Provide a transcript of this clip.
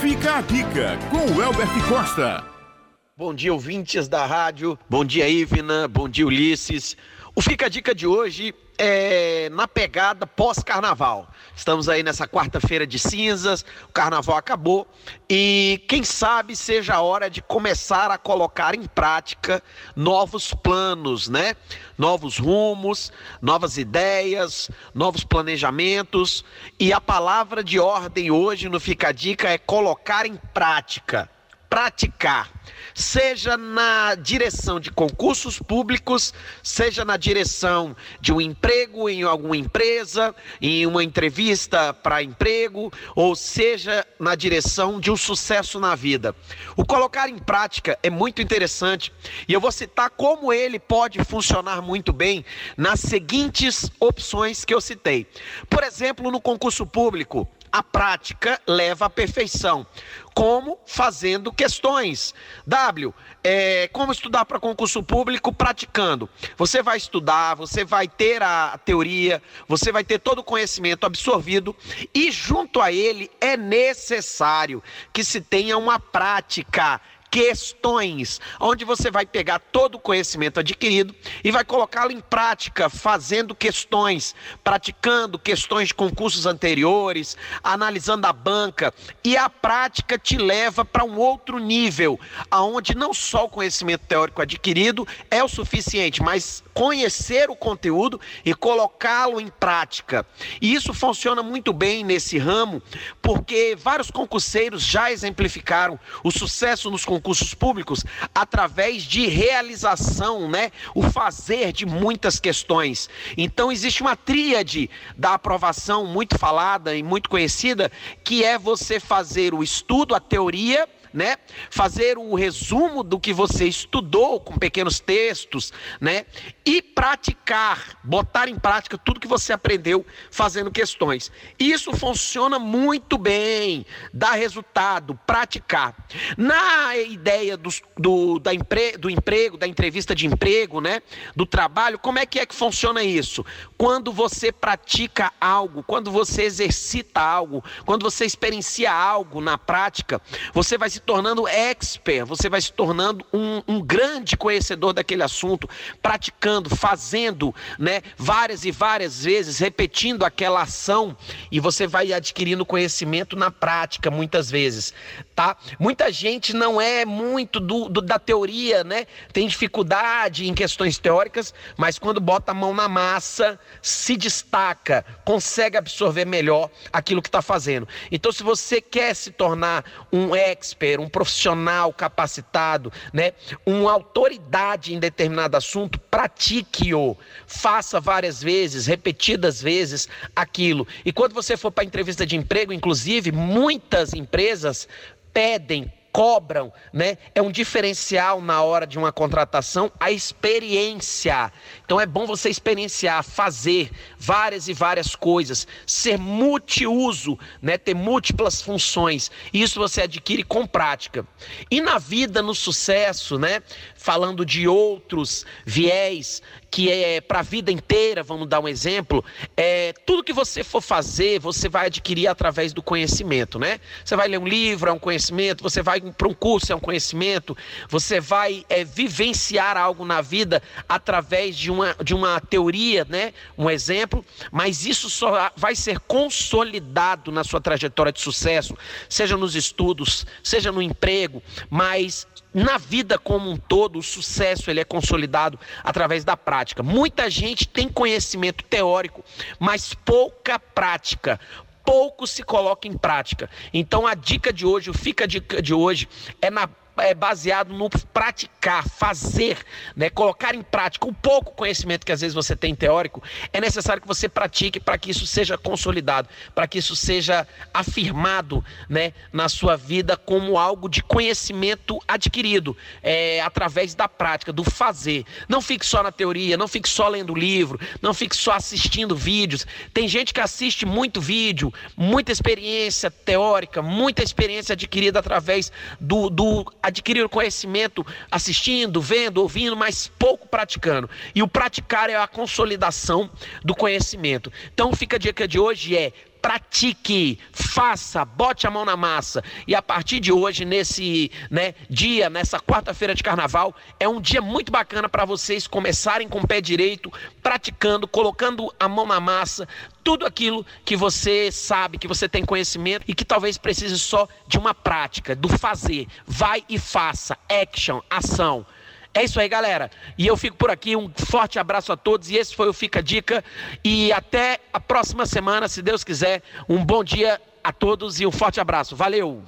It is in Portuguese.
Fica a dica com o Elbert Costa. Bom dia, ouvintes da rádio. Bom dia, Ivna. Bom dia, Ulisses. O Fica a Dica de hoje é na pegada pós-carnaval. Estamos aí nessa quarta-feira de cinzas, o carnaval acabou e quem sabe seja a hora de começar a colocar em prática novos planos, né? Novos rumos, novas ideias, novos planejamentos. E a palavra de ordem hoje no Fica a Dica é colocar em prática praticar, seja na direção de concursos públicos, seja na direção de um emprego em alguma empresa, em uma entrevista para emprego, ou seja na direção de um sucesso na vida. O colocar em prática é muito interessante e eu vou citar como ele pode funcionar muito bem nas seguintes opções que eu citei. Por exemplo, no concurso público, a prática leva à perfeição. Como? Fazendo questões. W, é, como estudar para concurso público praticando? Você vai estudar, você vai ter a teoria, você vai ter todo o conhecimento absorvido e junto a ele é necessário que se tenha uma prática questões, onde você vai pegar todo o conhecimento adquirido e vai colocá-lo em prática, fazendo questões, praticando questões de concursos anteriores, analisando a banca, e a prática te leva para um outro nível, aonde não só o conhecimento teórico adquirido é o suficiente, mas conhecer o conteúdo e colocá-lo em prática. E isso funciona muito bem nesse ramo, porque vários concurseiros já exemplificaram o sucesso nos concursos públicos através de realização, né? O fazer de muitas questões. Então existe uma tríade da aprovação muito falada e muito conhecida, que é você fazer o estudo, a teoria, né? Fazer o resumo do que você estudou com pequenos textos, né? E praticar, botar em prática tudo que você aprendeu fazendo questões. Isso funciona muito bem, dá resultado, praticar. Na ideia do, do, da empre, do emprego, da entrevista de emprego, né? Do trabalho, como é que é que funciona isso? Quando você pratica algo, quando você exercita algo, quando você experiencia algo na prática, você vai se tornando expert, você vai se tornando um, um grande conhecedor daquele assunto, praticando, fazendo, né, várias e várias vezes, repetindo aquela ação e você vai adquirindo conhecimento na prática, muitas vezes, tá? Muita gente não é muito do, do da teoria, né? Tem dificuldade em questões teóricas, mas quando bota a mão na massa, se destaca, consegue absorver melhor aquilo que está fazendo. Então, se você quer se tornar um expert, um profissional capacitado, né, uma autoridade em determinado assunto, pratique-o, faça várias vezes, repetidas vezes aquilo. E quando você for para entrevista de emprego, inclusive, muitas empresas pedem cobram, né? É um diferencial na hora de uma contratação a experiência. Então é bom você experienciar, fazer várias e várias coisas, ser multiuso, né? Ter múltiplas funções. Isso você adquire com prática. E na vida, no sucesso, né? Falando de outros viés que é para a vida inteira, vamos dar um exemplo, é tudo que você for fazer, você vai adquirir através do conhecimento, né? Você vai ler um livro, é um conhecimento, você vai para um curso, é um conhecimento, você vai é, vivenciar algo na vida através de uma, de uma teoria, né? Um exemplo, mas isso só vai ser consolidado na sua trajetória de sucesso, seja nos estudos, seja no emprego, mas na vida como um todo, o sucesso ele é consolidado através da prática. Muita gente tem conhecimento teórico, mas pouca prática pouco se coloca em prática. Então a dica de hoje, o fica dica de hoje é na é baseado no praticar, fazer, né? colocar em prática o pouco conhecimento que às vezes você tem teórico, é necessário que você pratique para que isso seja consolidado, para que isso seja afirmado né, na sua vida como algo de conhecimento adquirido é, através da prática, do fazer. Não fique só na teoria, não fique só lendo livro, não fique só assistindo vídeos. Tem gente que assiste muito vídeo, muita experiência teórica, muita experiência adquirida através do, do adquirir conhecimento assistindo, vendo, ouvindo, mas pouco praticando. E o praticar é a consolidação do conhecimento. Então fica a dica de hoje é pratique, faça, bote a mão na massa. E a partir de hoje, nesse né, dia, nessa quarta-feira de carnaval, é um dia muito bacana para vocês começarem com o pé direito, praticando, colocando a mão na massa, tudo aquilo que você sabe, que você tem conhecimento e que talvez precise só de uma prática, do fazer. Vai e faça, action, ação. É isso aí, galera. E eu fico por aqui. Um forte abraço a todos. E esse foi o Fica Dica. E até a próxima semana, se Deus quiser. Um bom dia a todos e um forte abraço. Valeu!